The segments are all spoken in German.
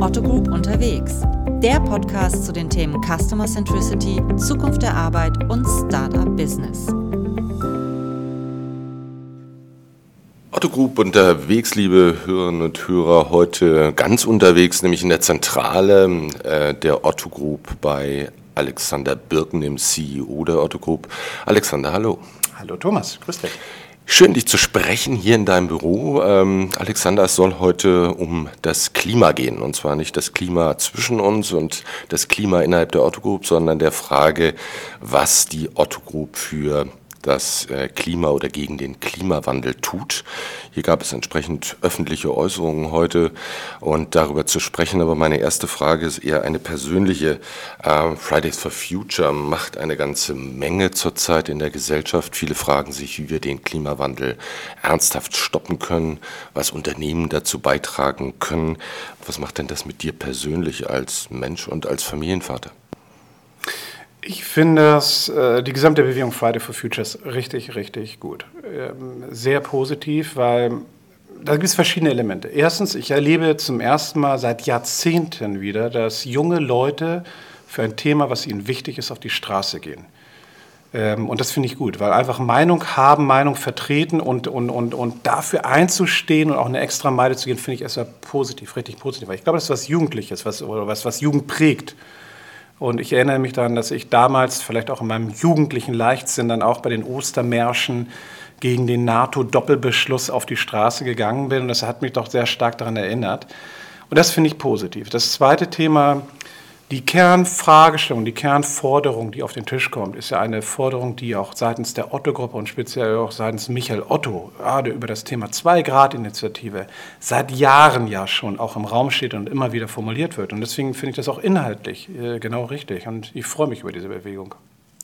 Otto Group unterwegs. Der Podcast zu den Themen Customer Centricity, Zukunft der Arbeit und Startup Business. Otto Group unterwegs, liebe Hörerinnen und Hörer, heute ganz unterwegs, nämlich in der Zentrale äh, der Otto Group bei Alexander Birken, dem CEO der Otto Group. Alexander, hallo. Hallo Thomas, grüß dich. Schön, dich zu sprechen hier in deinem Büro. Ähm, Alexander, es soll heute um das Klima gehen. Und zwar nicht das Klima zwischen uns und das Klima innerhalb der Otto Group, sondern der Frage, was die Otto Group für das äh, Klima oder gegen den Klimawandel tut. Hier gab es entsprechend öffentliche Äußerungen heute und darüber zu sprechen. Aber meine erste Frage ist eher eine persönliche. Äh, Fridays for Future macht eine ganze Menge zurzeit in der Gesellschaft. Viele fragen sich, wie wir den Klimawandel ernsthaft stoppen können, was Unternehmen dazu beitragen können. Was macht denn das mit dir persönlich als Mensch und als Familienvater? Ich finde das, äh, die gesamte Bewegung Friday for Futures richtig, richtig gut. Ähm, sehr positiv, weil da gibt es verschiedene Elemente. Erstens, ich erlebe zum ersten Mal seit Jahrzehnten wieder, dass junge Leute für ein Thema, was ihnen wichtig ist, auf die Straße gehen. Ähm, und das finde ich gut, weil einfach Meinung haben, Meinung vertreten und, und, und, und dafür einzustehen und auch eine extra Meile zu gehen, finde ich erstmal positiv, richtig positiv. Weil ich glaube, das ist was Jugendliches, was, oder was, was Jugend prägt. Und ich erinnere mich daran, dass ich damals, vielleicht auch in meinem jugendlichen Leichtsinn, dann auch bei den Ostermärschen gegen den NATO-Doppelbeschluss auf die Straße gegangen bin. Und das hat mich doch sehr stark daran erinnert. Und das finde ich positiv. Das zweite Thema die Kernfragestellung, die Kernforderung, die auf den Tisch kommt, ist ja eine Forderung, die auch seitens der Otto-Gruppe und speziell auch seitens Michael Otto, gerade über das Thema Zwei-Grad-Initiative, seit Jahren ja schon auch im Raum steht und immer wieder formuliert wird. Und deswegen finde ich das auch inhaltlich äh, genau richtig. Und ich freue mich über diese Bewegung.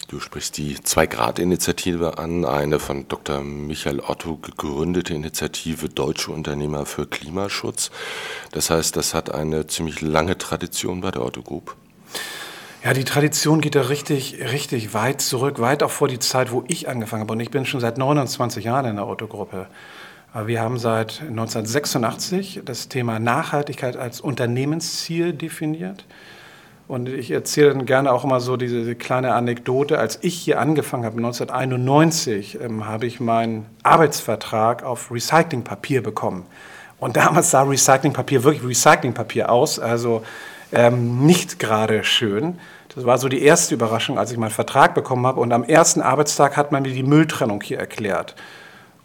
Du sprichst die Zwei-Grad-Initiative an, eine von Dr. Michael Otto gegründete Initiative Deutsche Unternehmer für Klimaschutz. Das heißt, das hat eine ziemlich lange Tradition bei der Otto Group. Ja, die Tradition geht da richtig, richtig weit zurück, weit auch vor die Zeit, wo ich angefangen habe. Und ich bin schon seit 29 Jahren in der Otto-Gruppe. Wir haben seit 1986 das Thema Nachhaltigkeit als Unternehmensziel definiert. Und ich erzähle dann gerne auch immer so diese kleine Anekdote. Als ich hier angefangen habe, 1991, ähm, habe ich meinen Arbeitsvertrag auf Recyclingpapier bekommen. Und damals sah Recyclingpapier wirklich Recyclingpapier aus, also ähm, nicht gerade schön. Das war so die erste Überraschung, als ich meinen Vertrag bekommen habe. Und am ersten Arbeitstag hat man mir die Mülltrennung hier erklärt.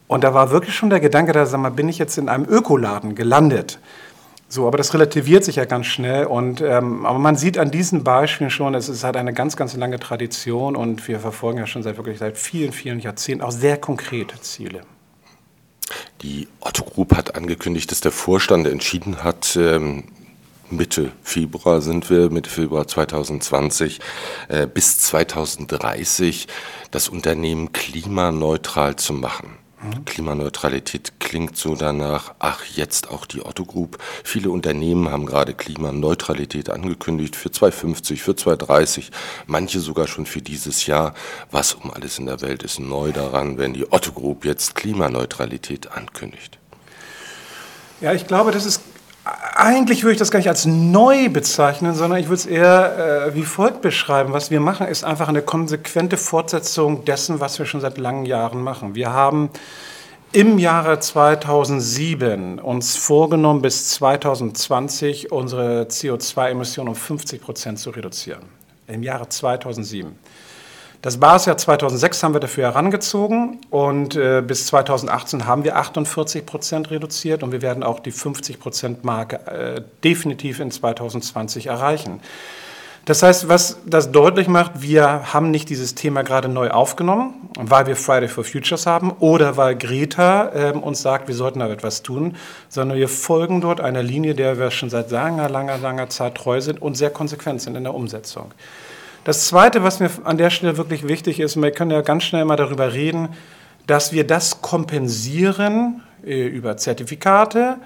Und da war wirklich schon der Gedanke, da sag mal, bin ich jetzt in einem Ökoladen gelandet? So, aber das relativiert sich ja ganz schnell. Und, ähm, aber man sieht an diesen Beispielen schon, es ist halt eine ganz, ganz lange Tradition und wir verfolgen ja schon seit wirklich seit vielen, vielen Jahrzehnten auch sehr konkrete Ziele. Die Otto Group hat angekündigt, dass der Vorstand entschieden hat, ähm, Mitte Februar sind wir, Mitte Februar 2020, äh, bis 2030 das Unternehmen klimaneutral zu machen. Klimaneutralität klingt so danach, ach, jetzt auch die Otto Group. Viele Unternehmen haben gerade Klimaneutralität angekündigt für 2050, für 2030, manche sogar schon für dieses Jahr. Was um alles in der Welt ist neu daran, wenn die Otto Group jetzt Klimaneutralität ankündigt? Ja, ich glaube, das ist eigentlich würde ich das gar nicht als neu bezeichnen, sondern ich würde es eher äh, wie folgt beschreiben. Was wir machen, ist einfach eine konsequente Fortsetzung dessen, was wir schon seit langen Jahren machen. Wir haben im Jahre 2007 uns vorgenommen, bis 2020 unsere CO2-Emissionen um 50 Prozent zu reduzieren. Im Jahre 2007. Das Basisjahr 2006 haben wir dafür herangezogen und äh, bis 2018 haben wir 48 Prozent reduziert und wir werden auch die 50 Prozent Marke äh, definitiv in 2020 erreichen. Das heißt, was das deutlich macht, wir haben nicht dieses Thema gerade neu aufgenommen, weil wir Friday for Futures haben oder weil Greta äh, uns sagt, wir sollten da etwas tun, sondern wir folgen dort einer Linie, der wir schon seit langer, langer, langer Zeit treu sind und sehr konsequent sind in der Umsetzung. Das Zweite, was mir an der Stelle wirklich wichtig ist, wir können ja ganz schnell mal darüber reden, dass wir das kompensieren äh, über Zertifikate,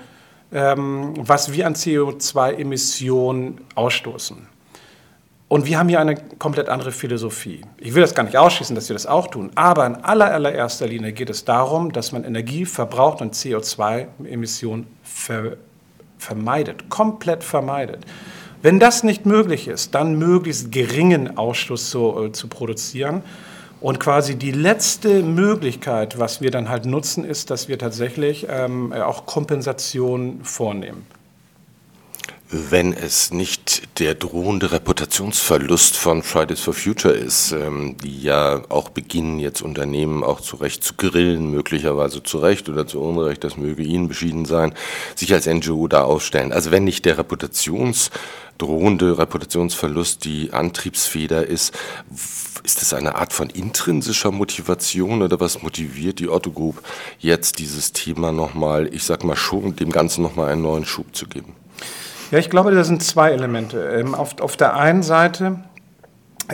ähm, was wir an CO2-Emissionen ausstoßen. Und wir haben hier eine komplett andere Philosophie. Ich will das gar nicht ausschließen, dass wir das auch tun, aber in aller, allererster Linie geht es darum, dass man Energie verbraucht und CO2-Emissionen vermeidet, komplett vermeidet. Wenn das nicht möglich ist, dann möglichst geringen Ausstoß zu, äh, zu produzieren. Und quasi die letzte Möglichkeit, was wir dann halt nutzen, ist, dass wir tatsächlich ähm, auch Kompensation vornehmen wenn es nicht der drohende Reputationsverlust von Fridays for Future ist, ähm, die ja auch beginnen, jetzt Unternehmen auch zu Recht zu grillen, möglicherweise zu Recht oder zu Unrecht, das möge Ihnen beschieden sein, sich als NGO da aufstellen. Also wenn nicht der Reputations, drohende Reputationsverlust die Antriebsfeder ist, ist das eine Art von intrinsischer Motivation oder was motiviert die Otto Group jetzt dieses Thema nochmal, ich sag mal schon, dem Ganzen nochmal einen neuen Schub zu geben? Ja, ich glaube, das sind zwei Elemente. Ähm, auf, auf der einen Seite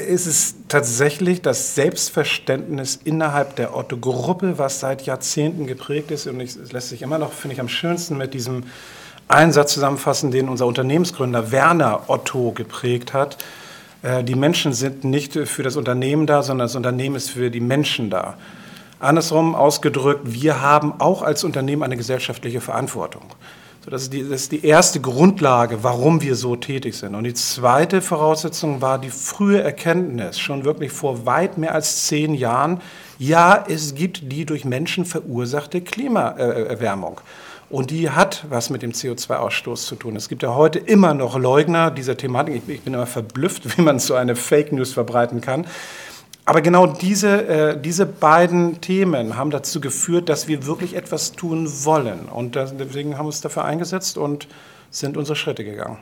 ist es tatsächlich das Selbstverständnis innerhalb der Otto-Gruppe, was seit Jahrzehnten geprägt ist. Und es lässt sich immer noch, finde ich, am schönsten mit diesem Einsatz zusammenfassen, den unser Unternehmensgründer Werner Otto geprägt hat. Äh, die Menschen sind nicht für das Unternehmen da, sondern das Unternehmen ist für die Menschen da. Andersrum ausgedrückt, wir haben auch als Unternehmen eine gesellschaftliche Verantwortung. So, das, ist die, das ist die erste Grundlage, warum wir so tätig sind. Und die zweite Voraussetzung war die frühe Erkenntnis, schon wirklich vor weit mehr als zehn Jahren, ja, es gibt die durch Menschen verursachte Klimaerwärmung. Und die hat was mit dem CO2-Ausstoß zu tun. Es gibt ja heute immer noch Leugner dieser Thematik. Ich bin immer verblüfft, wie man so eine Fake News verbreiten kann. Aber genau diese, äh, diese beiden Themen haben dazu geführt, dass wir wirklich etwas tun wollen. Und deswegen haben wir uns dafür eingesetzt und sind unsere Schritte gegangen.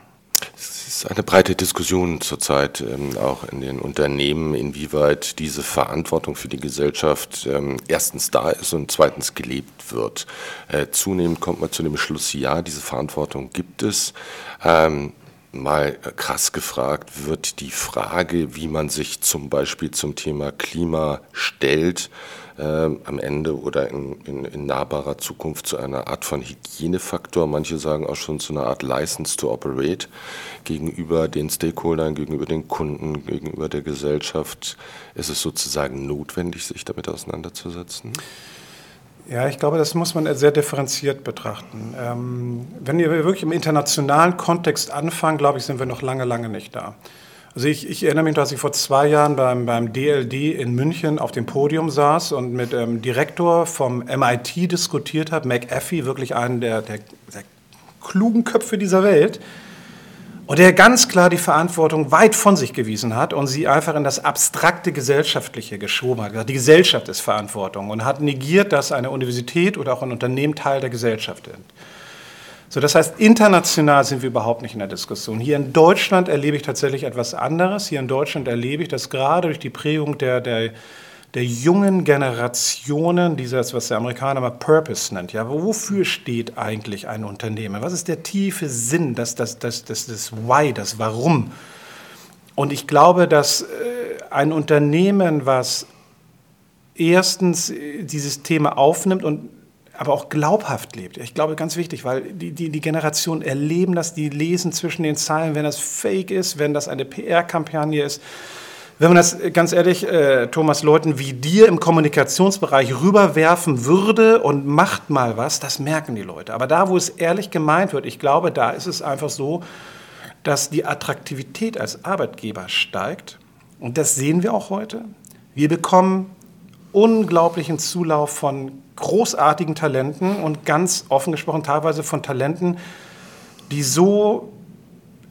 Es ist eine breite Diskussion zurzeit ähm, auch in den Unternehmen, inwieweit diese Verantwortung für die Gesellschaft ähm, erstens da ist und zweitens gelebt wird. Äh, zunehmend kommt man zu dem Schluss, ja, diese Verantwortung gibt es. Ähm, mal krass gefragt wird die Frage, wie man sich zum Beispiel zum Thema Klima stellt, äh, am Ende oder in, in, in, nahbarer Zukunft zu einer Art von Hygienefaktor. Manche sagen auch schon zu einer Art License to Operate gegenüber den Stakeholdern, gegenüber den Kunden, gegenüber der Gesellschaft. Ist es sozusagen notwendig, sich damit auseinanderzusetzen? Ja, ich glaube, das muss man sehr differenziert betrachten. Ähm, wenn wir wirklich im internationalen Kontext anfangen, glaube ich, sind wir noch lange, lange nicht da. Also ich, ich erinnere mich, dass ich vor zwei Jahren beim, beim DLD in München auf dem Podium saß und mit dem ähm, Direktor vom MIT diskutiert habe, McAfee, wirklich einen der, der, der klugen Köpfe dieser Welt, und der ganz klar die Verantwortung weit von sich gewiesen hat und sie einfach in das abstrakte Gesellschaftliche geschoben hat. Die Gesellschaft ist Verantwortung und hat negiert, dass eine Universität oder auch ein Unternehmen Teil der Gesellschaft sind. So, das heißt, international sind wir überhaupt nicht in der Diskussion. Hier in Deutschland erlebe ich tatsächlich etwas anderes. Hier in Deutschland erlebe ich, dass gerade durch die Prägung der, der der jungen Generationen, dieses, was der Amerikaner mal Purpose nennt. Ja, wofür steht eigentlich ein Unternehmen? Was ist der tiefe Sinn, das, das, das, das, das Why, das Warum? Und ich glaube, dass äh, ein Unternehmen, was erstens äh, dieses Thema aufnimmt und aber auch glaubhaft lebt. Ich glaube, ganz wichtig, weil die, die, die Generationen erleben das, die lesen zwischen den Zeilen, wenn das Fake ist, wenn das eine PR-Kampagne ist, wenn man das äh, ganz ehrlich, äh, Thomas, Leuten wie dir im Kommunikationsbereich rüberwerfen würde und macht mal was, das merken die Leute. Aber da, wo es ehrlich gemeint wird, ich glaube, da ist es einfach so, dass die Attraktivität als Arbeitgeber steigt. Und das sehen wir auch heute. Wir bekommen unglaublichen Zulauf von großartigen Talenten und ganz offen gesprochen teilweise von Talenten, die so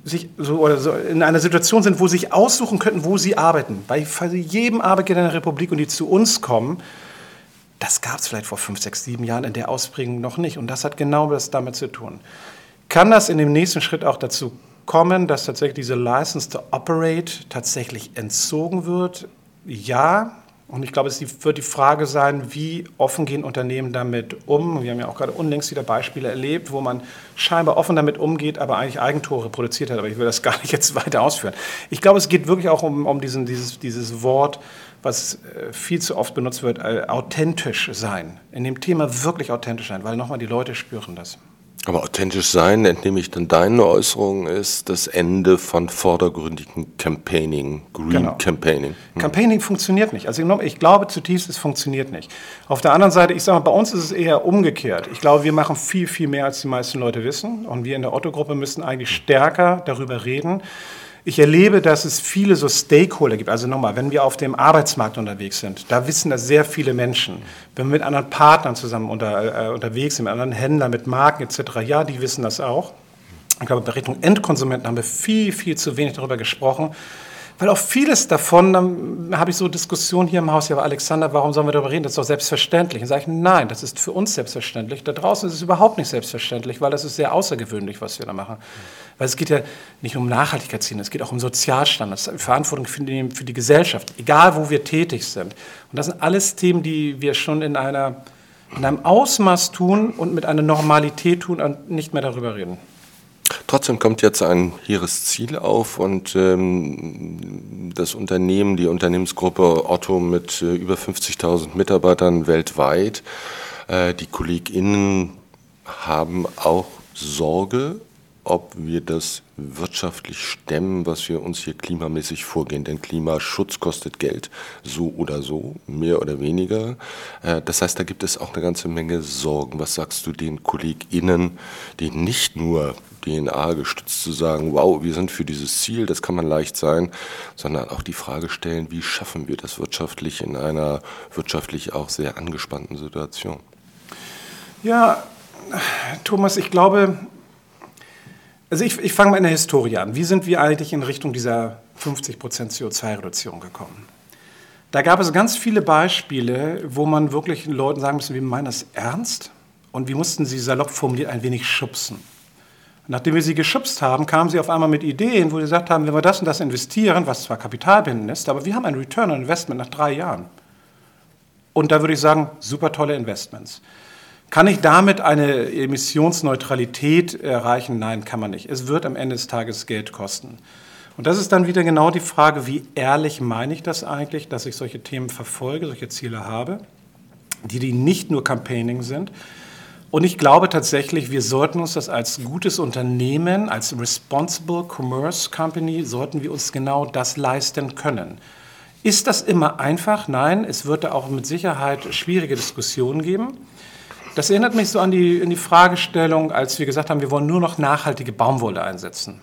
sich so, oder so in einer Situation sind, wo sie sich aussuchen könnten, wo sie arbeiten. Bei jedem Arbeitgeber in der Republik und die zu uns kommen, das gab es vielleicht vor fünf, sechs, sieben Jahren in der Ausprägung noch nicht. Und das hat genau das damit zu tun. Kann das in dem nächsten Schritt auch dazu kommen, dass tatsächlich diese License to Operate tatsächlich entzogen wird? Ja, und ich glaube, es wird die Frage sein, wie offen gehen Unternehmen damit um. Wir haben ja auch gerade unlängst wieder Beispiele erlebt, wo man scheinbar offen damit umgeht, aber eigentlich Eigentore produziert hat. Aber ich will das gar nicht jetzt weiter ausführen. Ich glaube, es geht wirklich auch um, um diesen, dieses, dieses Wort, was äh, viel zu oft benutzt wird, äh, authentisch sein. In dem Thema wirklich authentisch sein, weil nochmal die Leute spüren das. Aber authentisch sein, entnehme ich dann deine Äußerung, ist das Ende von vordergründigen Campaigning, Green genau. Campaigning. Hm. Campaigning funktioniert nicht. Also ich glaube zutiefst, es funktioniert nicht. Auf der anderen Seite, ich sage mal, bei uns ist es eher umgekehrt. Ich glaube, wir machen viel, viel mehr, als die meisten Leute wissen. Und wir in der Otto-Gruppe müssen eigentlich stärker darüber reden, ich erlebe, dass es viele so Stakeholder gibt. Also nochmal, wenn wir auf dem Arbeitsmarkt unterwegs sind, da wissen das sehr viele Menschen. Wenn wir mit anderen Partnern zusammen unter, äh, unterwegs sind, mit anderen Händlern, mit Marken etc., ja, die wissen das auch. Ich glaube, bei Richtung Endkonsumenten haben wir viel, viel zu wenig darüber gesprochen. Weil auch vieles davon, dann habe ich so Diskussionen hier im Haus, ja, aber Alexander, warum sollen wir darüber reden? Das ist doch selbstverständlich. Und sage ich, nein, das ist für uns selbstverständlich. Da draußen ist es überhaupt nicht selbstverständlich, weil das ist sehr außergewöhnlich, was wir da machen. Weil es geht ja nicht um Nachhaltigkeitsziele, es geht auch um Sozialstandards, Verantwortung für die, für die Gesellschaft, egal wo wir tätig sind. Und das sind alles Themen, die wir schon in, einer, in einem Ausmaß tun und mit einer Normalität tun und nicht mehr darüber reden. Trotzdem kommt jetzt ein hehres Ziel auf und ähm, das Unternehmen, die Unternehmensgruppe Otto mit äh, über 50.000 Mitarbeitern weltweit, äh, die KollegInnen haben auch Sorge ob wir das wirtschaftlich stemmen, was wir uns hier klimamäßig vorgehen. Denn Klimaschutz kostet Geld, so oder so, mehr oder weniger. Äh, das heißt, da gibt es auch eine ganze Menge Sorgen. Was sagst du den KollegInnen, die nicht nur DNA gestützt zu sagen, wow, wir sind für dieses Ziel, das kann man leicht sein, sondern auch die Frage stellen, wie schaffen wir das wirtschaftlich in einer wirtschaftlich auch sehr angespannten Situation? Ja, Thomas, ich glaube, also ich, ich fange mal in der Historie an. Wie sind wir eigentlich in Richtung dieser 50% CO2-Reduzierung gekommen? Da gab es ganz viele Beispiele, wo man wirklich Leuten sagen müssen, wir meinen das ernst und wir mussten sie salopp formuliert ein wenig schubsen. Nachdem wir sie geschubst haben, kamen sie auf einmal mit Ideen, wo sie gesagt haben, wenn wir das und das investieren, was zwar kapitalbindend ist, aber wir haben ein Return on Investment nach drei Jahren. Und da würde ich sagen, super tolle Investments. Kann ich damit eine Emissionsneutralität erreichen? Nein, kann man nicht. Es wird am Ende des Tages Geld kosten. Und das ist dann wieder genau die Frage, wie ehrlich meine ich das eigentlich, dass ich solche Themen verfolge, solche Ziele habe, die, die nicht nur Campaigning sind. Und ich glaube tatsächlich, wir sollten uns das als gutes Unternehmen, als Responsible Commerce Company, sollten wir uns genau das leisten können. Ist das immer einfach? Nein, es wird da auch mit Sicherheit schwierige Diskussionen geben. Das erinnert mich so an die, an die Fragestellung, als wir gesagt haben, wir wollen nur noch nachhaltige Baumwolle einsetzen.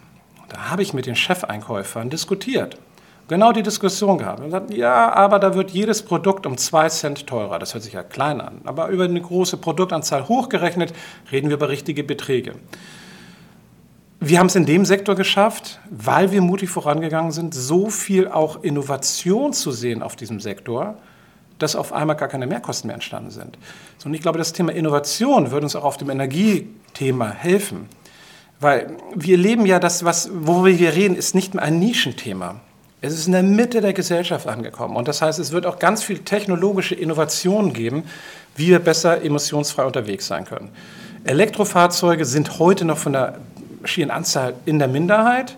Da habe ich mit den Chefeinkäufern diskutiert. Genau die Diskussion gehabt. Und gesagt, ja, aber da wird jedes Produkt um zwei Cent teurer. Das hört sich ja klein an. Aber über eine große Produktanzahl hochgerechnet reden wir über richtige Beträge. Wir haben es in dem Sektor geschafft, weil wir mutig vorangegangen sind, so viel auch Innovation zu sehen auf diesem Sektor, dass auf einmal gar keine Mehrkosten mehr entstanden sind. und ich glaube, das Thema Innovation würde uns auch auf dem Energiethema helfen. Weil wir leben ja das, was, worüber wir reden, ist nicht mehr ein Nischenthema. Es ist in der Mitte der Gesellschaft angekommen. Und das heißt, es wird auch ganz viel technologische Innovationen geben, wie wir besser emissionsfrei unterwegs sein können. Elektrofahrzeuge sind heute noch von der schieren Anzahl in der Minderheit.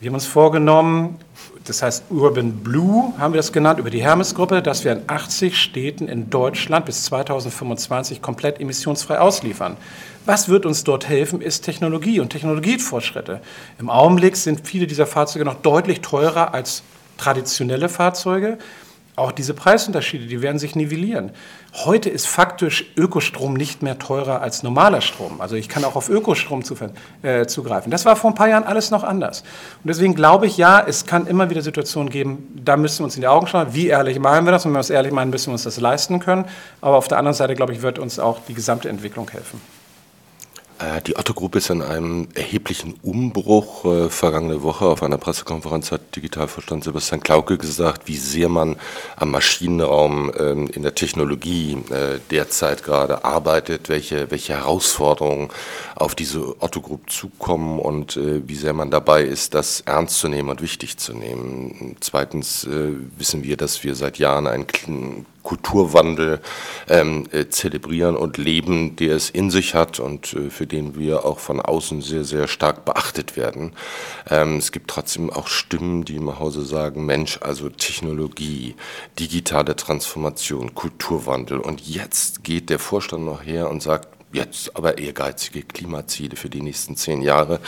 Wir haben uns vorgenommen, das heißt Urban Blue haben wir das genannt, über die Hermes-Gruppe, dass wir in 80 Städten in Deutschland bis 2025 komplett emissionsfrei ausliefern. Was wird uns dort helfen, ist Technologie und Technologiefortschritte. Im Augenblick sind viele dieser Fahrzeuge noch deutlich teurer als traditionelle Fahrzeuge. Auch diese Preisunterschiede, die werden sich nivellieren. Heute ist faktisch Ökostrom nicht mehr teurer als normaler Strom. Also ich kann auch auf Ökostrom äh, zugreifen. Das war vor ein paar Jahren alles noch anders. Und deswegen glaube ich, ja, es kann immer wieder Situationen geben, da müssen wir uns in die Augen schauen. Wie ehrlich meinen wir das? Und wenn wir es ehrlich meinen, müssen wir uns das leisten können. Aber auf der anderen Seite, glaube ich, wird uns auch die gesamte Entwicklung helfen. Äh, die Otto-Gruppe ist in einem erheblichen Umbruch. Äh, vergangene Woche auf einer Pressekonferenz hat Digitalvorstand Sebastian Klauke gesagt, wie sehr man am Maschinenraum ähm, in der Technologie äh, derzeit gerade arbeitet, welche, welche Herausforderungen auf diese Otto-Gruppe zukommen und wie sehr man dabei ist, das ernst zu nehmen und wichtig zu nehmen. Zweitens wissen wir, dass wir seit Jahren einen Kulturwandel ähm, äh, zelebrieren und leben, der es in sich hat und äh, für den wir auch von außen sehr, sehr stark beachtet werden. Ähm, es gibt trotzdem auch Stimmen, die im Hause sagen, Mensch, also Technologie, digitale Transformation, Kulturwandel. Und jetzt geht der Vorstand noch her und sagt, jetzt aber ehrgeizige Klimaziele für die nächsten zehn Jahre,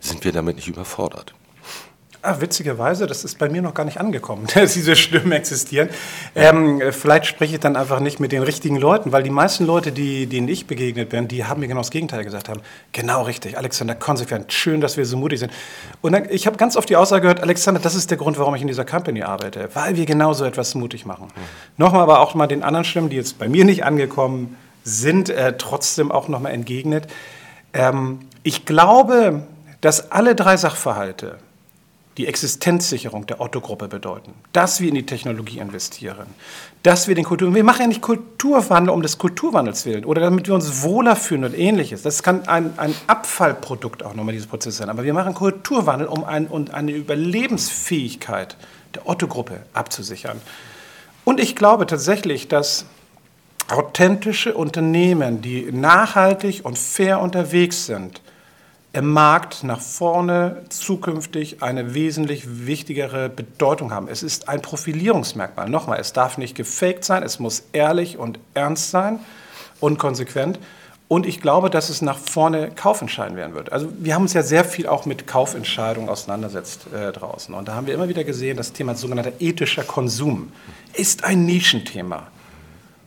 sind wir damit nicht überfordert. Ah, witzigerweise, das ist bei mir noch gar nicht angekommen, dass diese Stimmen existieren. Ähm, vielleicht spreche ich dann einfach nicht mit den richtigen Leuten, weil die meisten Leute, die, denen ich begegnet bin, die haben mir genau das Gegenteil gesagt haben. Genau richtig, Alexander, konsequent, schön, dass wir so mutig sind. Und dann, ich habe ganz oft die Aussage gehört, Alexander, das ist der Grund, warum ich in dieser Company arbeite, weil wir genau so etwas mutig machen. Mhm. Nochmal aber auch mal den anderen Stimmen, die jetzt bei mir nicht angekommen sind, äh, trotzdem auch nochmal entgegnet. Ähm, ich glaube, dass alle drei Sachverhalte, die Existenzsicherung der Otto-Gruppe bedeuten, dass wir in die Technologie investieren, dass wir den Kultur, wir machen ja nicht Kulturwandel um des Kulturwandels willen oder damit wir uns wohler fühlen und ähnliches. Das kann ein, ein Abfallprodukt auch nochmal dieses Prozess sein. Aber wir machen Kulturwandel, um, ein, um eine Überlebensfähigkeit der Otto-Gruppe abzusichern. Und ich glaube tatsächlich, dass authentische Unternehmen, die nachhaltig und fair unterwegs sind, im Markt nach vorne zukünftig eine wesentlich wichtigere Bedeutung haben. Es ist ein Profilierungsmerkmal. Nochmal, es darf nicht gefaked sein, es muss ehrlich und ernst sein und konsequent. Und ich glaube, dass es nach vorne Kaufentscheiden werden wird. Also wir haben uns ja sehr viel auch mit Kaufentscheidungen auseinandersetzt äh, draußen. Und da haben wir immer wieder gesehen, das Thema sogenannter ethischer Konsum ist ein Nischenthema.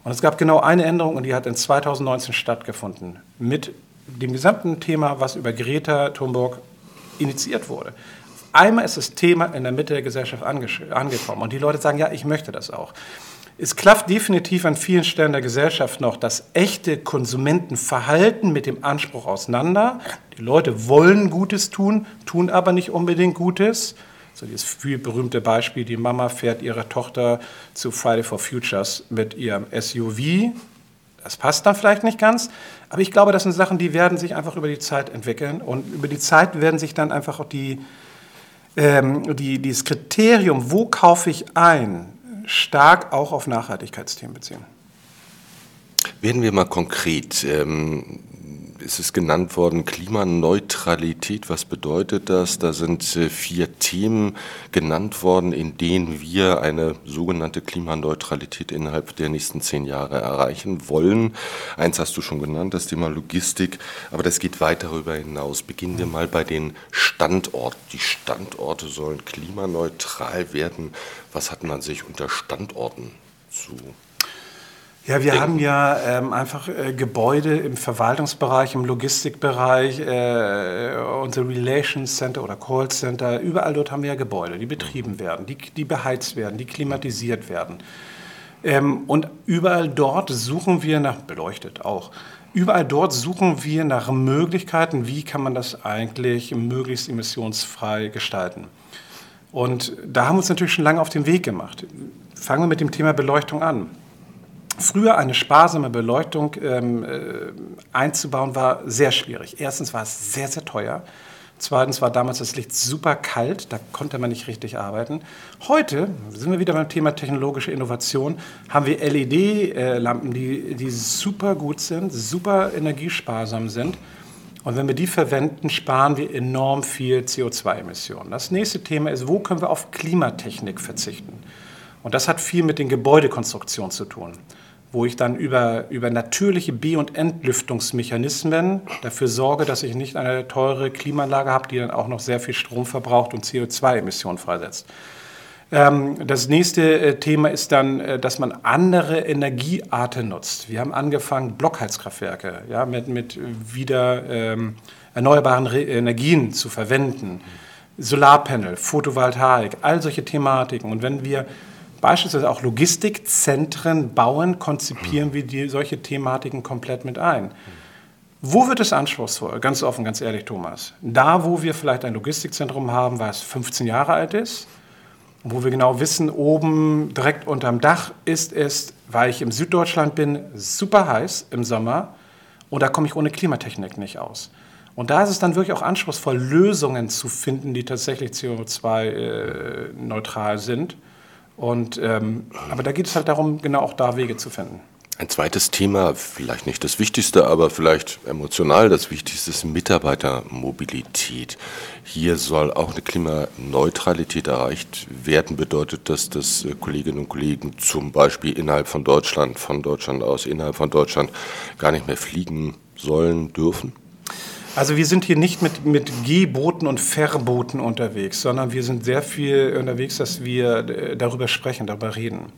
Und es gab genau eine Änderung und die hat in 2019 stattgefunden mit dem gesamten Thema, was über Greta Thunberg initiiert wurde. Einmal ist das Thema in der Mitte der Gesellschaft angekommen und die Leute sagen, ja, ich möchte das auch. Es klafft definitiv an vielen Stellen der Gesellschaft noch das echte Konsumentenverhalten mit dem Anspruch auseinander. Die Leute wollen Gutes tun, tun aber nicht unbedingt Gutes. So dieses viel berühmte Beispiel, die Mama fährt ihre Tochter zu Friday for Futures mit ihrem SUV, das passt dann vielleicht nicht ganz, aber ich glaube, das sind Sachen, die werden sich einfach über die Zeit entwickeln und über die Zeit werden sich dann einfach auch die, ähm, die, dieses Kriterium, wo kaufe ich ein, stark auch auf Nachhaltigkeitsthemen beziehen. Werden wir mal konkret. Ähm, es ist genannt worden, Klimaneutralität. Was bedeutet das? Da sind äh, vier Themen genannt worden, in denen wir eine sogenannte Klimaneutralität innerhalb der nächsten zehn Jahre erreichen wollen. Eins hast du schon genannt, das Thema Logistik, aber das geht weit darüber hinaus. Beginnen wir mal bei den Standorten. Die Standorte sollen klimaneutral werden. Was hat man sich unter Standorten zu ja, wir haben ja ähm, einfach äh, Gebäude im Verwaltungsbereich, im Logistikbereich, äh, unser Relations Center oder Call Center. Überall dort haben wir ja Gebäude, die betrieben werden, die, die beheizt werden, die klimatisiert werden. Ähm, und überall dort suchen wir nach, beleuchtet auch, überall dort suchen wir nach Möglichkeiten, wie kann man das eigentlich möglichst emissionsfrei gestalten. Und da haben wir uns natürlich schon lange auf den Weg gemacht. Fangen wir mit dem Thema Beleuchtung an. Früher eine sparsame Beleuchtung ähm, äh, einzubauen war sehr schwierig. Erstens war es sehr, sehr teuer. Zweitens war damals das Licht super kalt, da konnte man nicht richtig arbeiten. Heute sind wir wieder beim Thema technologische Innovation, haben wir LED-Lampen, die, die super gut sind, super energiesparsam sind. Und wenn wir die verwenden, sparen wir enorm viel CO2-Emissionen. Das nächste Thema ist, wo können wir auf Klimatechnik verzichten? Und das hat viel mit den Gebäudekonstruktionen zu tun wo ich dann über, über natürliche Be- und Entlüftungsmechanismen dafür sorge, dass ich nicht eine teure Klimaanlage habe, die dann auch noch sehr viel Strom verbraucht und CO2-Emissionen freisetzt. Ähm, das nächste äh, Thema ist dann, äh, dass man andere Energiearten nutzt. Wir haben angefangen, Blockheizkraftwerke ja, mit, mit wieder ähm, erneuerbaren Re Energien zu verwenden. Solarpanel, Photovoltaik, all solche Thematiken. Und wenn wir beispielsweise auch Logistikzentren bauen, konzipieren wir die, solche Thematiken komplett mit ein. Wo wird es anspruchsvoll? Ganz offen, ganz ehrlich, Thomas. Da, wo wir vielleicht ein Logistikzentrum haben, was 15 Jahre alt ist, wo wir genau wissen, oben direkt unterm Dach ist es, weil ich im Süddeutschland bin, super heiß im Sommer und da komme ich ohne Klimatechnik nicht aus. Und da ist es dann wirklich auch anspruchsvoll, Lösungen zu finden, die tatsächlich CO2-neutral äh, sind und, ähm, aber da geht es halt darum, genau auch da Wege zu finden. Ein zweites Thema, vielleicht nicht das Wichtigste, aber vielleicht emotional das Wichtigste ist Mitarbeitermobilität. Hier soll auch eine Klimaneutralität erreicht werden. Bedeutet das, dass äh, Kolleginnen und Kollegen zum Beispiel innerhalb von Deutschland, von Deutschland aus, innerhalb von Deutschland gar nicht mehr fliegen sollen, dürfen? Also wir sind hier nicht mit, mit Geboten und Verboten unterwegs, sondern wir sind sehr viel unterwegs, dass wir äh, darüber sprechen, darüber reden.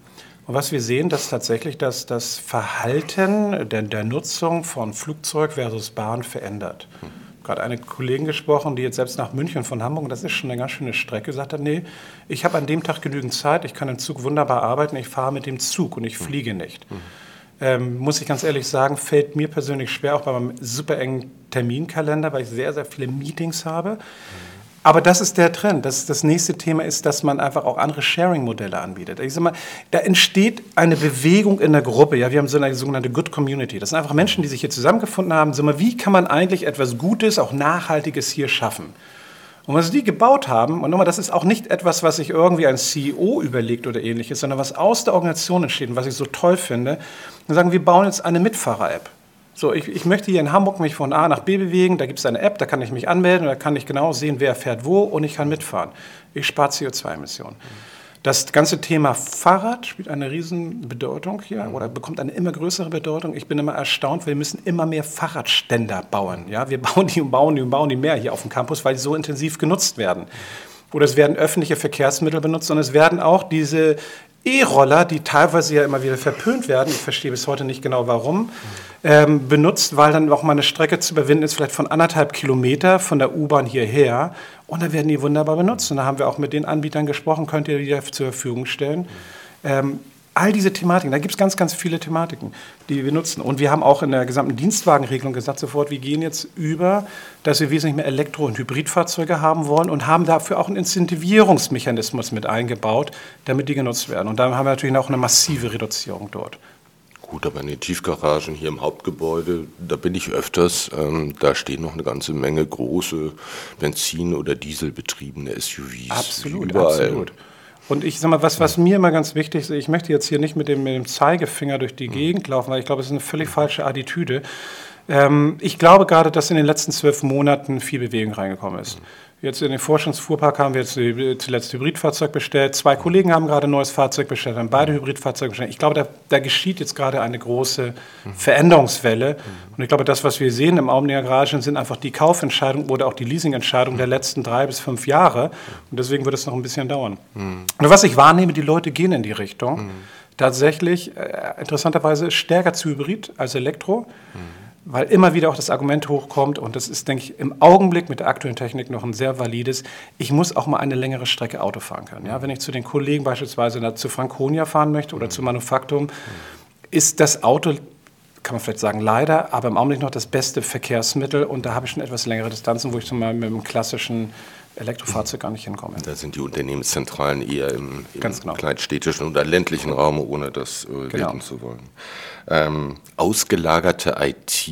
Und was wir sehen, dass tatsächlich das, das Verhalten der, der Nutzung von Flugzeug versus Bahn verändert. Hm. Gerade eine Kollegin gesprochen, die jetzt selbst nach München von Hamburg, das ist schon eine ganz schöne Strecke, gesagt hat, nee, ich habe an dem Tag genügend Zeit, ich kann im Zug wunderbar arbeiten, ich fahre mit dem Zug und ich hm. fliege nicht. Mhm ähm, muss ich ganz ehrlich sagen, fällt mir persönlich schwer, auch bei meinem super engen Terminkalender, weil ich sehr, sehr viele Meetings habe. Aber das ist der Trend. Das, das nächste Thema ist, dass man einfach auch andere Sharing-Modelle anbietet. Ich sag mal, da entsteht eine Bewegung in der Gruppe. Ja, wir haben so eine sogenannte Good Community. Das sind einfach Menschen, die sich hier zusammengefunden haben. Sag mal, wie kann man eigentlich etwas Gutes, auch Nachhaltiges hier schaffen? Und was die gebaut haben, und nochmal, das ist auch nicht etwas, was sich irgendwie ein CEO überlegt oder ähnliches, sondern was aus der Organisation entsteht und was ich so toll finde, dann sagen wir bauen jetzt eine Mitfahrer-App. So, ich, ich, möchte hier in Hamburg mich von A nach B bewegen, da gibt es eine App, da kann ich mich anmelden, da kann ich genau sehen, wer fährt wo und ich kann mitfahren. Ich spare CO2-Emissionen. Das ganze Thema Fahrrad spielt eine riesen Bedeutung hier oder bekommt eine immer größere Bedeutung. Ich bin immer erstaunt, wir müssen immer mehr Fahrradständer bauen. Ja, wir bauen die und bauen die und bauen die mehr hier auf dem Campus, weil die so intensiv genutzt werden. Oder es werden öffentliche Verkehrsmittel benutzt und es werden auch diese E-Roller, die teilweise ja immer wieder verpönt werden, ich verstehe bis heute nicht genau warum, ähm, benutzt, weil dann auch mal eine Strecke zu überwinden ist, vielleicht von anderthalb Kilometer von der U-Bahn hierher. Und dann werden die wunderbar benutzt. Und da haben wir auch mit den Anbietern gesprochen, könnt ihr die zur Verfügung stellen. Ähm, all diese Thematiken, da gibt es ganz, ganz viele Thematiken, die wir nutzen. Und wir haben auch in der gesamten Dienstwagenregelung gesagt sofort, wir gehen jetzt über, dass wir wesentlich mehr Elektro- und Hybridfahrzeuge haben wollen und haben dafür auch einen Incentivierungsmechanismus mit eingebaut, damit die genutzt werden. Und da haben wir natürlich auch eine massive Reduzierung dort. Gut, aber in den Tiefgaragen hier im Hauptgebäude, da bin ich öfters, ähm, da stehen noch eine ganze Menge große Benzin- oder Dieselbetriebene SUVs. Absolut, überall. absolut. Und ich sag mal, was, was mir immer ganz wichtig ist, ich möchte jetzt hier nicht mit dem, mit dem Zeigefinger durch die mhm. Gegend laufen, weil ich glaube, es ist eine völlig falsche Attitüde. Ähm, ich glaube gerade, dass in den letzten zwölf Monaten viel Bewegung reingekommen ist. Mhm. Jetzt in den Forschungsfuhrpark haben wir jetzt zuletzt Hybridfahrzeug bestellt. Zwei Kollegen haben gerade ein neues Fahrzeug bestellt, haben beide Hybridfahrzeuge bestellt. Ich glaube, da, da geschieht jetzt gerade eine große Veränderungswelle. Und ich glaube, das, was wir sehen im Augenblick der Garage, sind einfach die Kaufentscheidungen oder auch die Leasingentscheidungen der letzten drei bis fünf Jahre. Und deswegen wird es noch ein bisschen dauern. Und was ich wahrnehme, die Leute gehen in die Richtung. Tatsächlich, äh, interessanterweise, stärker zu Hybrid als Elektro weil immer wieder auch das Argument hochkommt, und das ist, denke ich, im Augenblick mit der aktuellen Technik noch ein sehr valides, ich muss auch mal eine längere Strecke Auto fahren können. Ja? Wenn ich zu den Kollegen beispielsweise zu Franconia fahren möchte oder mhm. zu Manufaktum, ist das Auto, kann man vielleicht sagen, leider, aber im Augenblick noch das beste Verkehrsmittel und da habe ich schon etwas längere Distanzen, wo ich zum Beispiel mit einem klassischen Elektrofahrzeug gar nicht hinkomme. Da sind die Unternehmenszentralen eher im, im genau. kleinstädtischen oder ländlichen Raum, ohne das äh, genau. zu wollen. Ähm, ausgelagerte IT,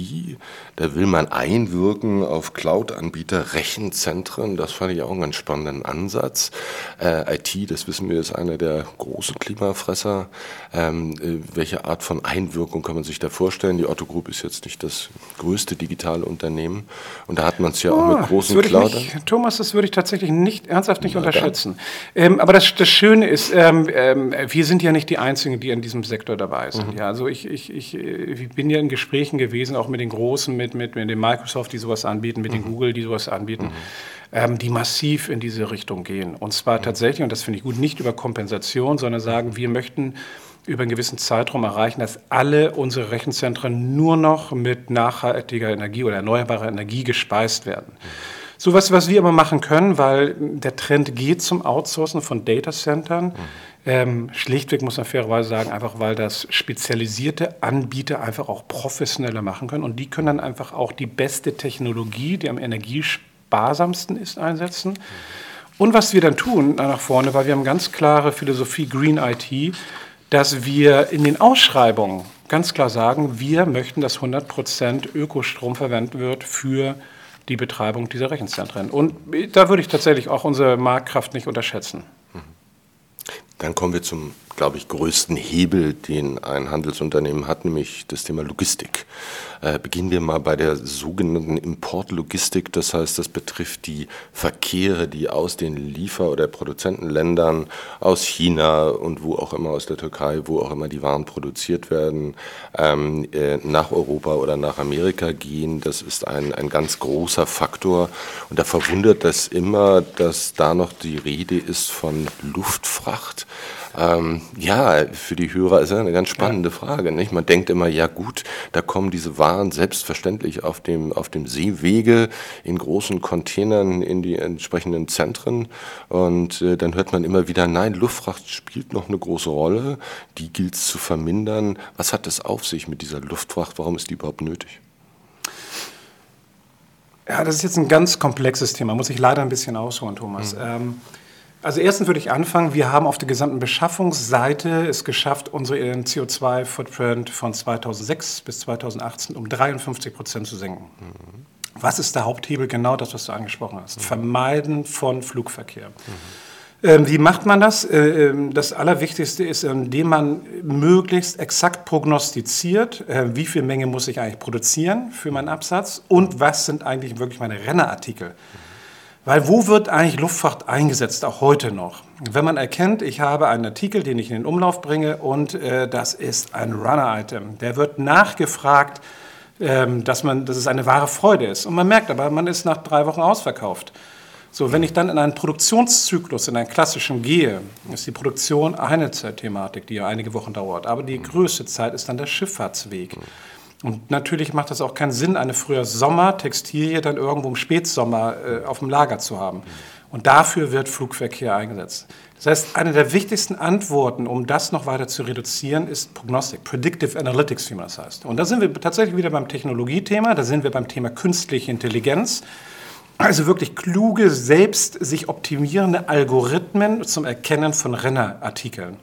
da will man einwirken auf Cloud-Anbieter, Rechenzentren. Das fand ich auch einen ganz spannenden Ansatz. Äh, IT, das wissen wir, ist einer der großen Klimafresser. Ähm, äh, welche Art von Einwirkung kann man sich da vorstellen? Die Otto Group ist jetzt nicht das größte digitale Unternehmen. Und da hat man es ja oh, auch mit großen Cloud. Thomas, das würde ich tatsächlich nicht, ernsthaft nicht Na, unterschätzen. Ähm, aber das, das Schöne ist, ähm, ähm, wir sind ja nicht die Einzigen, die in diesem Sektor dabei sind. Mhm. Ja, also ich, ich, ich, ich bin ja in Gesprächen gewesen, auch mit den Großen, mit, mit, mit dem Microsoft, die sowas anbieten, mit mhm. den Google, die sowas anbieten, mhm. ähm, die massiv in diese Richtung gehen. Und zwar mhm. tatsächlich, und das finde ich gut, nicht über Kompensation, sondern sagen, wir möchten über einen gewissen Zeitraum erreichen, dass alle unsere Rechenzentren nur noch mit nachhaltiger Energie oder erneuerbarer Energie gespeist werden. So was, was wir immer machen können, weil der Trend geht zum Outsourcen von Datacentern. Ähm, schlichtweg muss man fairerweise sagen, einfach weil das spezialisierte Anbieter einfach auch professioneller machen können und die können dann einfach auch die beste Technologie, die am energiesparsamsten ist, einsetzen. Und was wir dann tun nach vorne, weil wir haben ganz klare Philosophie Green IT, dass wir in den Ausschreibungen ganz klar sagen, wir möchten, dass 100% Ökostrom verwendet wird für die Betreibung dieser Rechenzentren. Und da würde ich tatsächlich auch unsere Marktkraft nicht unterschätzen. Dann kommen wir zum glaube ich, größten Hebel, den ein Handelsunternehmen hat, nämlich das Thema Logistik. Äh, beginnen wir mal bei der sogenannten Importlogistik. Das heißt, das betrifft die Verkehre, die aus den Liefer- oder Produzentenländern, aus China und wo auch immer, aus der Türkei, wo auch immer die Waren produziert werden, ähm, äh, nach Europa oder nach Amerika gehen. Das ist ein, ein ganz großer Faktor. Und da verwundert das immer, dass da noch die Rede ist von Luftfracht. Ähm, ja, für die Hörer ist das eine ganz spannende ja. Frage. Nicht? Man denkt immer, ja gut, da kommen diese Waren selbstverständlich auf dem, auf dem Seewege in großen Containern in die entsprechenden Zentren. Und äh, dann hört man immer wieder, nein, Luftfracht spielt noch eine große Rolle. Die gilt es zu vermindern. Was hat das auf sich mit dieser Luftfracht? Warum ist die überhaupt nötig? Ja, das ist jetzt ein ganz komplexes Thema, muss ich leider ein bisschen ausholen, Thomas. Mhm. Ähm, also erstens würde ich anfangen, wir haben auf der gesamten Beschaffungsseite es geschafft, unseren CO2-Footprint von 2006 bis 2018 um 53 Prozent zu senken. Mhm. Was ist der Haupthebel? Genau das, was du angesprochen hast. Mhm. Vermeiden von Flugverkehr. Mhm. Ähm, wie macht man das? Äh, ähm, das Allerwichtigste ist, indem man möglichst exakt prognostiziert, äh, wie viel Menge muss ich eigentlich produzieren für meinen Absatz und was sind eigentlich wirklich meine Rennerartikel. Mhm. Weil wo wird eigentlich Luftfracht eingesetzt, auch heute noch? Wenn man erkennt, ich habe einen Artikel, den ich in den Umlauf bringe und äh, das ist ein Runner-Item, der wird nachgefragt, ähm, dass, man, dass es eine wahre Freude ist. Und man merkt aber, man ist nach drei Wochen ausverkauft. So, wenn ich dann in einen Produktionszyklus, in einen klassischen gehe, ist die Produktion eine Thematik, die ja einige Wochen dauert. Aber die größte Zeit ist dann der Schifffahrtsweg. Und natürlich macht es auch keinen Sinn, eine früher Sommer-Textilie dann irgendwo im Spätsommer äh, auf dem Lager zu haben. Und dafür wird Flugverkehr eingesetzt. Das heißt, eine der wichtigsten Antworten, um das noch weiter zu reduzieren, ist Prognostik, Predictive Analytics, wie man das heißt. Und da sind wir tatsächlich wieder beim Technologiethema, da sind wir beim Thema künstliche Intelligenz. Also wirklich kluge, selbst sich optimierende Algorithmen zum Erkennen von Rennerartikeln.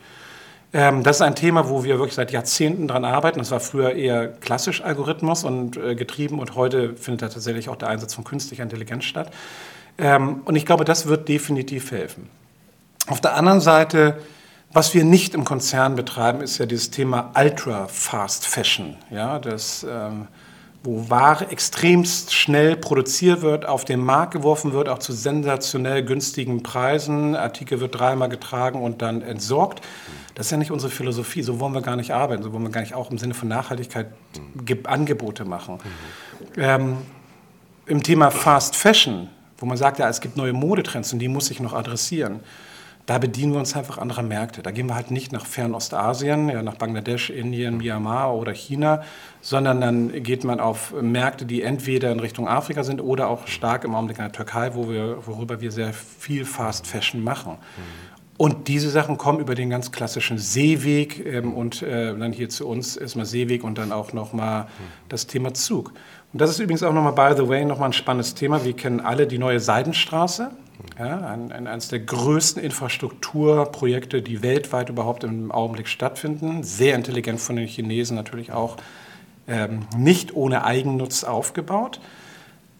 Ähm, das ist ein Thema, wo wir wirklich seit Jahrzehnten dran arbeiten. Das war früher eher klassisch Algorithmus und äh, getrieben und heute findet da tatsächlich auch der Einsatz von künstlicher Intelligenz statt. Ähm, und ich glaube, das wird definitiv helfen. Auf der anderen Seite, was wir nicht im Konzern betreiben, ist ja dieses Thema Ultra Fast Fashion. Ja, das ähm, wo Ware extremst schnell produziert wird, auf den Markt geworfen wird, auch zu sensationell günstigen Preisen. Artikel wird dreimal getragen und dann entsorgt. Das ist ja nicht unsere Philosophie. So wollen wir gar nicht arbeiten. So wollen wir gar nicht auch im Sinne von Nachhaltigkeit Angebote machen. Ähm, Im Thema Fast Fashion, wo man sagt, ja, es gibt neue Modetrends und die muss ich noch adressieren da bedienen wir uns einfach anderer Märkte. Da gehen wir halt nicht nach Fernostasien, ja, nach Bangladesch, Indien, Myanmar oder China, sondern dann geht man auf Märkte, die entweder in Richtung Afrika sind oder auch stark im Augenblick in der Türkei, wo wir, worüber wir sehr viel Fast Fashion machen. Mhm. Und diese Sachen kommen über den ganz klassischen Seeweg ähm, und äh, dann hier zu uns erstmal Seeweg und dann auch nochmal mhm. das Thema Zug. Und das ist übrigens auch nochmal, by the way, nochmal ein spannendes Thema. Wir kennen alle die neue Seidenstraße. Ja, ein, ein, eines der größten Infrastrukturprojekte, die weltweit überhaupt im Augenblick stattfinden. Sehr intelligent von den Chinesen natürlich auch ähm, nicht ohne Eigennutz aufgebaut.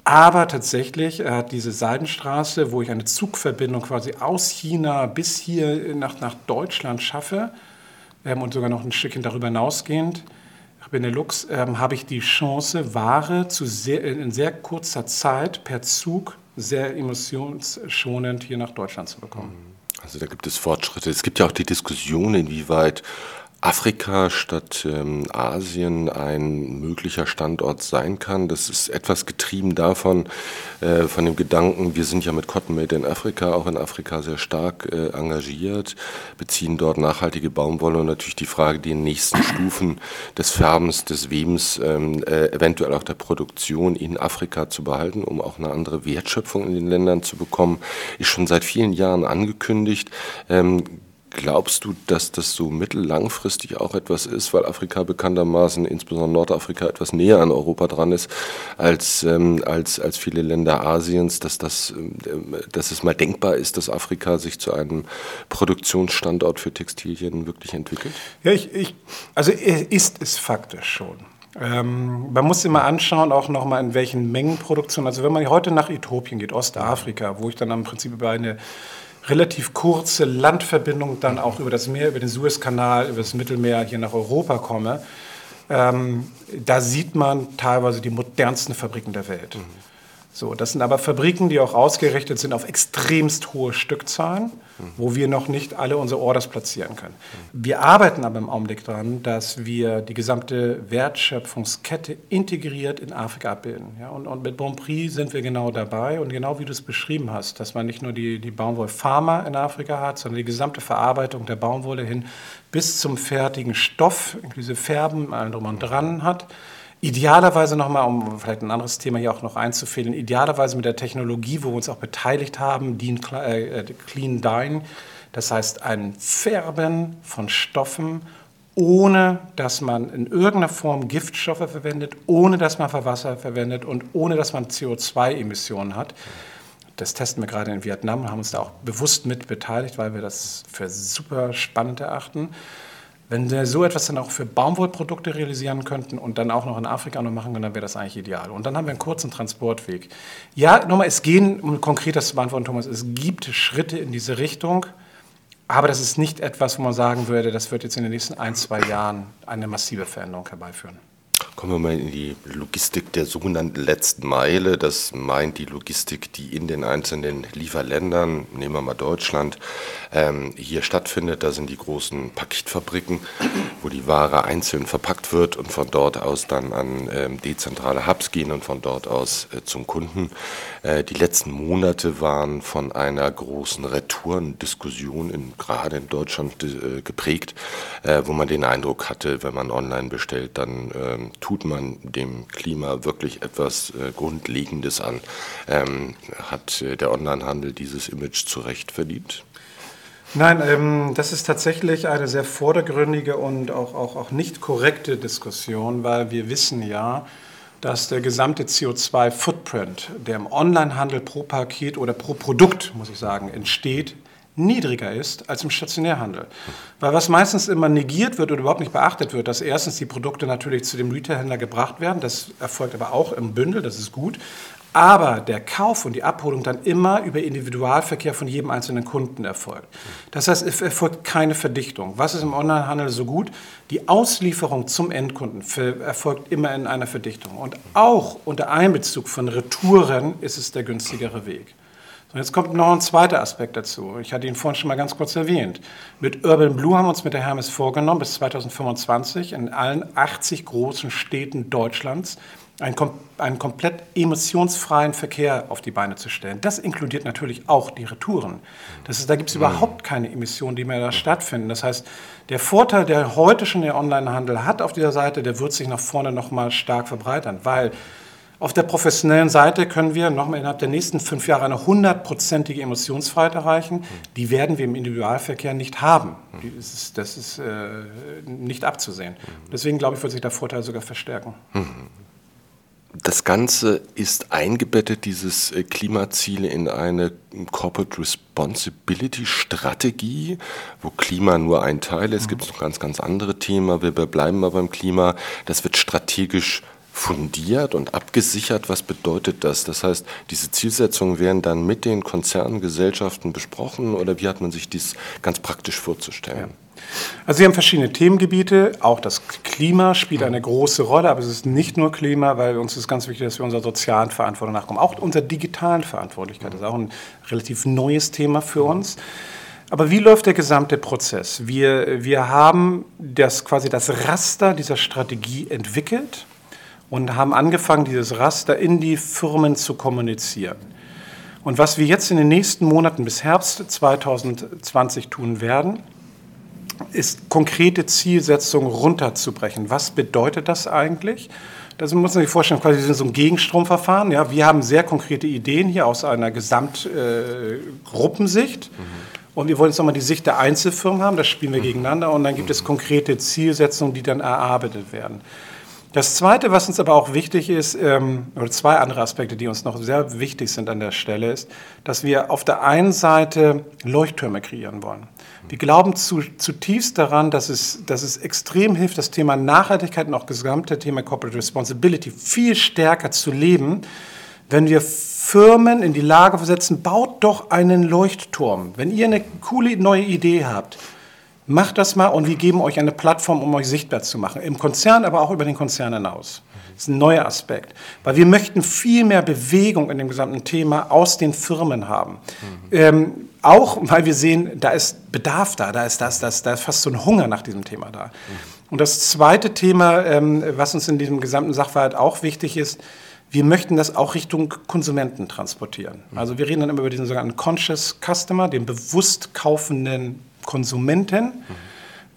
Aber tatsächlich hat diese Seidenstraße, wo ich eine Zugverbindung quasi aus China bis hier nach, nach Deutschland schaffe ähm, und sogar noch ein Stückchen darüber hinausgehend, Benelux, ähm, habe ich die Chance, Ware zu sehr, in sehr kurzer Zeit per Zug sehr emissionsschonend hier nach Deutschland zu bekommen. Also da gibt es Fortschritte. Es gibt ja auch die Diskussion, inwieweit Afrika statt ähm, Asien ein möglicher Standort sein kann. Das ist etwas getrieben davon, äh, von dem Gedanken, wir sind ja mit Cotton Made in Afrika, auch in Afrika sehr stark äh, engagiert, beziehen dort nachhaltige Baumwolle und natürlich die Frage, die nächsten Stufen des Färbens, des Webens, ähm, äh, eventuell auch der Produktion in Afrika zu behalten, um auch eine andere Wertschöpfung in den Ländern zu bekommen, ist schon seit vielen Jahren angekündigt. Ähm, Glaubst du, dass das so mittellangfristig auch etwas ist, weil Afrika bekanntermaßen, insbesondere Nordafrika, etwas näher an Europa dran ist als, ähm, als, als viele Länder Asiens, dass, das, ähm, dass es mal denkbar ist, dass Afrika sich zu einem Produktionsstandort für Textilien wirklich entwickelt? Ja, ich, ich, also ist es faktisch schon. Ähm, man muss immer anschauen, auch nochmal in welchen Mengenproduktionen. Also wenn man heute nach Äthiopien geht, Ostafrika, wo ich dann im Prinzip über eine relativ kurze Landverbindung dann auch über das Meer, über den Suezkanal, über das Mittelmeer hier nach Europa komme, ähm, da sieht man teilweise die modernsten Fabriken der Welt. Mhm. So, das sind aber Fabriken, die auch ausgerichtet sind auf extremst hohe Stückzahlen, wo wir noch nicht alle unsere Orders platzieren können. Wir arbeiten aber im Augenblick daran, dass wir die gesamte Wertschöpfungskette integriert in Afrika abbilden. Ja, und, und mit Bonprix sind wir genau dabei und genau wie du es beschrieben hast, dass man nicht nur die, die Baumwollfarmer in Afrika hat, sondern die gesamte Verarbeitung der Baumwolle hin bis zum fertigen Stoff, inklusive Färben, allem drum und dran hat. Idealerweise nochmal, um vielleicht ein anderes Thema hier auch noch einzufehlen, idealerweise mit der Technologie, wo wir uns auch beteiligt haben, äh, Clean Dyeing, das heißt ein Färben von Stoffen, ohne dass man in irgendeiner Form Giftstoffe verwendet, ohne dass man Wasser verwendet und ohne dass man CO2-Emissionen hat. Das testen wir gerade in Vietnam und haben uns da auch bewusst mit beteiligt, weil wir das für super spannend erachten. Wenn wir so etwas dann auch für Baumwollprodukte realisieren könnten und dann auch noch in Afrika noch machen können, dann wäre das eigentlich ideal. Und dann haben wir einen kurzen Transportweg. Ja, nochmal, es gehen, um konkret das zu beantworten, Thomas, es gibt Schritte in diese Richtung, aber das ist nicht etwas, wo man sagen würde, das wird jetzt in den nächsten ein, zwei Jahren eine massive Veränderung herbeiführen. Kommen wir mal in die Logistik der sogenannten letzten Meile. Das meint die Logistik, die in den einzelnen Lieferländern, nehmen wir mal Deutschland, ähm, hier stattfindet. Da sind die großen Paketfabriken, wo die Ware einzeln verpackt wird und von dort aus dann an ähm, dezentrale Hubs gehen und von dort aus äh, zum Kunden. Äh, die letzten Monate waren von einer großen Retourendiskussion gerade in Deutschland äh, geprägt, äh, wo man den Eindruck hatte, wenn man online bestellt, dann ähm, tut man dem Klima wirklich etwas äh, Grundlegendes an. Ähm, hat äh, der Onlinehandel dieses Image zu Recht verdient? Nein, ähm, das ist tatsächlich eine sehr vordergründige und auch, auch, auch nicht korrekte Diskussion, weil wir wissen ja, dass der gesamte CO2-Footprint, der im Onlinehandel pro Paket oder pro Produkt, muss ich sagen, entsteht, niedriger ist als im Stationärhandel. Weil was meistens immer negiert wird oder überhaupt nicht beachtet wird, dass erstens die Produkte natürlich zu dem Retailhändler gebracht werden, das erfolgt aber auch im Bündel, das ist gut, aber der Kauf und die Abholung dann immer über Individualverkehr von jedem einzelnen Kunden erfolgt. Das heißt, es erfolgt keine Verdichtung. Was ist im Onlinehandel so gut? Die Auslieferung zum Endkunden erfolgt immer in einer Verdichtung. Und auch unter Einbezug von Retouren ist es der günstigere Weg. So, jetzt kommt noch ein zweiter Aspekt dazu. Ich hatte ihn vorhin schon mal ganz kurz erwähnt. Mit Urban Blue haben wir uns mit der Hermes vorgenommen, bis 2025 in allen 80 großen Städten Deutschlands einen, einen komplett emissionsfreien Verkehr auf die Beine zu stellen. Das inkludiert natürlich auch die Retouren. Das ist, da gibt es mhm. überhaupt keine Emissionen, die mehr da stattfinden. Das heißt, der Vorteil, der heute schon der Onlinehandel hat auf dieser Seite, der wird sich nach vorne noch mal stark verbreitern, weil auf der professionellen Seite können wir nochmal innerhalb der nächsten fünf Jahre eine hundertprozentige Emissionsfreiheit erreichen. Die werden wir im Individualverkehr nicht haben. Das ist, das ist äh, nicht abzusehen. Deswegen glaube ich, wird sich der Vorteil sogar verstärken. Das Ganze ist eingebettet, dieses äh, Klimaziel, in eine Corporate Responsibility Strategie, wo Klima nur ein Teil ist. Es gibt noch ganz, ganz andere Themen. Wir bleiben aber beim Klima. Das wird strategisch fundiert und abgesichert. Was bedeutet das? Das heißt, diese Zielsetzungen werden dann mit den Konzerngesellschaften besprochen oder wie hat man sich dies ganz praktisch vorzustellen? Ja. Also wir haben verschiedene Themengebiete. Auch das Klima spielt eine große Rolle, aber es ist nicht nur Klima, weil uns ist ganz wichtig, dass wir unserer sozialen Verantwortung nachkommen. Auch unserer digitalen Verantwortlichkeit ist auch ein relativ neues Thema für uns. Aber wie läuft der gesamte Prozess? Wir, wir haben das, quasi das Raster dieser Strategie entwickelt und haben angefangen, dieses Raster in die Firmen zu kommunizieren. Und was wir jetzt in den nächsten Monaten bis Herbst 2020 tun werden, ist konkrete Zielsetzungen runterzubrechen. Was bedeutet das eigentlich? Das muss man sich vorstellen, quasi so ein Gegenstromverfahren. Ja, wir haben sehr konkrete Ideen hier aus einer Gesamtgruppensicht. Äh, mhm. Und wir wollen jetzt nochmal die Sicht der Einzelfirmen haben, das spielen wir mhm. gegeneinander. Und dann gibt es konkrete Zielsetzungen, die dann erarbeitet werden. Das Zweite, was uns aber auch wichtig ist, ähm, oder zwei andere Aspekte, die uns noch sehr wichtig sind an der Stelle, ist, dass wir auf der einen Seite Leuchttürme kreieren wollen. Wir glauben zu, zutiefst daran, dass es, dass es extrem hilft, das Thema Nachhaltigkeit und auch das gesamte Thema Corporate Responsibility viel stärker zu leben, wenn wir Firmen in die Lage versetzen, baut doch einen Leuchtturm. Wenn ihr eine coole neue Idee habt, macht das mal und wir geben euch eine Plattform, um euch sichtbar zu machen. Im Konzern, aber auch über den Konzern hinaus. Das ist ein neuer Aspekt. Weil wir möchten viel mehr Bewegung in dem gesamten Thema aus den Firmen haben. Mhm. Ähm, auch weil wir sehen, da ist Bedarf da, da ist, da, ist, da, ist, fast so ein Hunger nach diesem Thema da. Mhm. Und das zweite Thema, ähm, was uns in diesem gesamten Sachverhalt auch wichtig ist, wir möchten das auch Richtung Konsumenten transportieren. Also wir reden dann immer über diesen sogenannten Conscious Customer, den bewusst kaufenden Konsumenten. Mhm.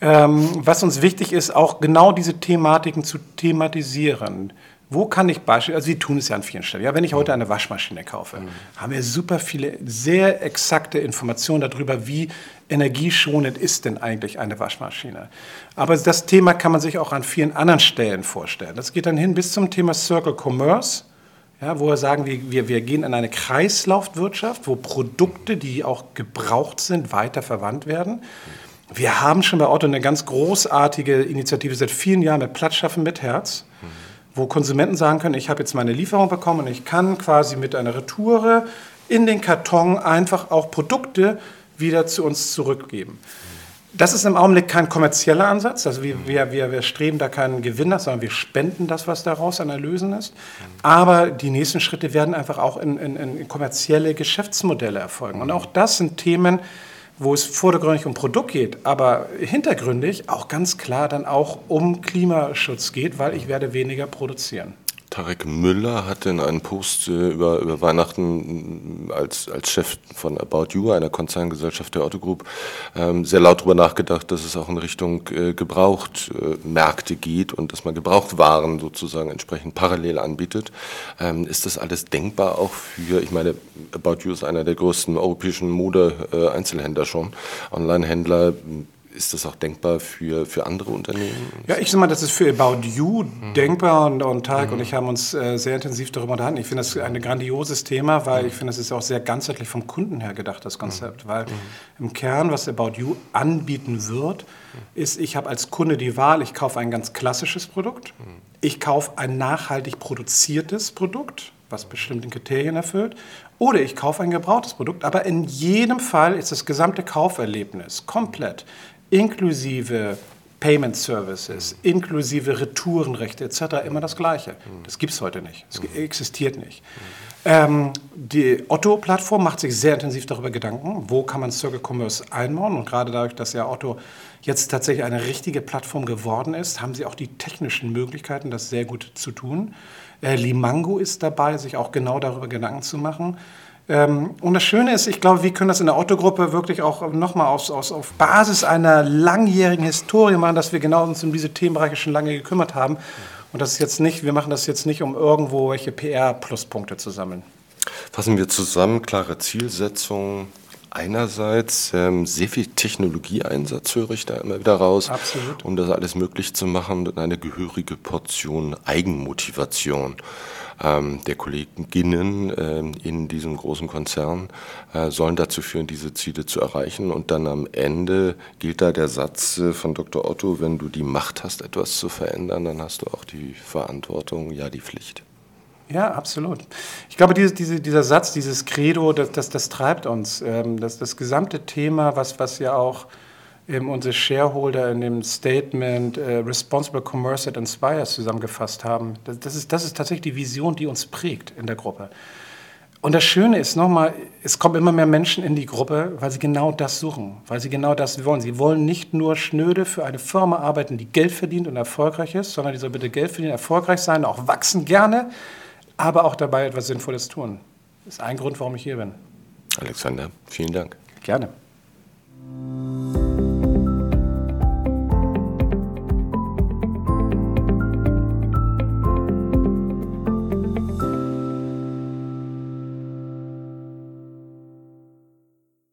Ähm, was uns wichtig ist, auch genau diese Thematiken zu thematisieren. Wo kann ich beispielsweise, also wir tun es ja an vielen Stellen. Ja, wenn ich heute eine Waschmaschine kaufe, mhm. haben wir super viele sehr exakte Informationen darüber, wie energieschonend ist denn eigentlich eine Waschmaschine. Aber das Thema kann man sich auch an vielen anderen Stellen vorstellen. Das geht dann hin bis zum Thema Circle Commerce. Ja, wo wir sagen, wir, wir, gehen in eine Kreislaufwirtschaft, wo Produkte, die auch gebraucht sind, weiter verwandt werden. Wir haben schon bei Otto eine ganz großartige Initiative seit vielen Jahren mit Platzschaffen mit Herz, wo Konsumenten sagen können, ich habe jetzt meine Lieferung bekommen und ich kann quasi mit einer Retoure in den Karton einfach auch Produkte wieder zu uns zurückgeben. Das ist im Augenblick kein kommerzieller Ansatz. Also wir, wir, wir, wir streben da keinen Gewinn nach, sondern wir spenden das, was daraus an Erlösen ist. Aber die nächsten Schritte werden einfach auch in, in, in kommerzielle Geschäftsmodelle erfolgen. Und auch das sind Themen, wo es vordergründig um Produkt geht, aber hintergründig auch ganz klar dann auch um Klimaschutz geht, weil ich werde weniger produzieren. Tarek Müller hatte in einem Post äh, über, über Weihnachten äh, als, als Chef von About You, einer Konzerngesellschaft der Otto Group, ähm, sehr laut darüber nachgedacht, dass es auch in Richtung äh, Gebrauchtmärkte äh, geht und dass man Gebrauchtwaren sozusagen entsprechend parallel anbietet. Ähm, ist das alles denkbar auch für, ich meine, About You ist einer der größten europäischen Mode-Einzelhändler schon, Online-Händler ist das auch denkbar für, für andere Unternehmen? Ja, ich sage mal, das ist für About You mhm. denkbar und, und Tarek mhm. und ich haben uns äh, sehr intensiv darüber unterhalten. Ich finde das ein grandioses Thema, weil mhm. ich finde, es ist auch sehr ganzheitlich vom Kunden her gedacht, das Konzept. Mhm. Weil mhm. im Kern, was About You anbieten wird, ist, ich habe als Kunde die Wahl, ich kaufe ein ganz klassisches Produkt, mhm. ich kaufe ein nachhaltig produziertes Produkt, was bestimmte Kriterien erfüllt, oder ich kaufe ein gebrauchtes Produkt. Aber in jedem Fall ist das gesamte Kauferlebnis komplett inklusive Payment Services, inklusive Retourenrechte etc. immer das Gleiche. Das gibt es heute nicht. Es existiert nicht. Ähm, die Otto-Plattform macht sich sehr intensiv darüber Gedanken, wo kann man Circle Commerce einbauen. Und gerade dadurch, dass ja Otto jetzt tatsächlich eine richtige Plattform geworden ist, haben sie auch die technischen Möglichkeiten, das sehr gut zu tun. Äh, Limango ist dabei, sich auch genau darüber Gedanken zu machen. Ähm, und das Schöne ist, ich glaube, wir können das in der Otto-Gruppe wirklich auch nochmal aus, auf Basis einer langjährigen Historie machen, dass wir genau uns um diese Themenbereiche schon lange gekümmert haben. Und das ist jetzt nicht, wir machen das jetzt nicht, um irgendwo welche PR-Pluspunkte zu sammeln. Fassen wir zusammen, klare Zielsetzungen, einerseits ähm, sehr viel Technologieeinsatz höre ich da immer wieder raus, Absolut. um das alles möglich zu machen und eine gehörige Portion Eigenmotivation ähm, der Kolleginnen ähm, in diesem großen Konzern äh, sollen dazu führen, diese Ziele zu erreichen. Und dann am Ende gilt da der Satz äh, von Dr. Otto, wenn du die Macht hast, etwas zu verändern, dann hast du auch die Verantwortung, ja die Pflicht. Ja, absolut. Ich glaube, diese, diese, dieser Satz, dieses Credo, das, das, das treibt uns. Ähm, das, das gesamte Thema, was, was ja auch ähm, unsere Shareholder in dem Statement äh, Responsible Commerce that Inspires zusammengefasst haben, das, das, ist, das ist tatsächlich die Vision, die uns prägt in der Gruppe. Und das Schöne ist nochmal, es kommen immer mehr Menschen in die Gruppe, weil sie genau das suchen, weil sie genau das wollen. Sie wollen nicht nur schnöde für eine Firma arbeiten, die Geld verdient und erfolgreich ist, sondern die soll bitte Geld verdienen, erfolgreich sein, auch wachsen gerne, aber auch dabei etwas Sinnvolles tun. Das ist ein Grund, warum ich hier bin. Alexander, vielen Dank. Gerne.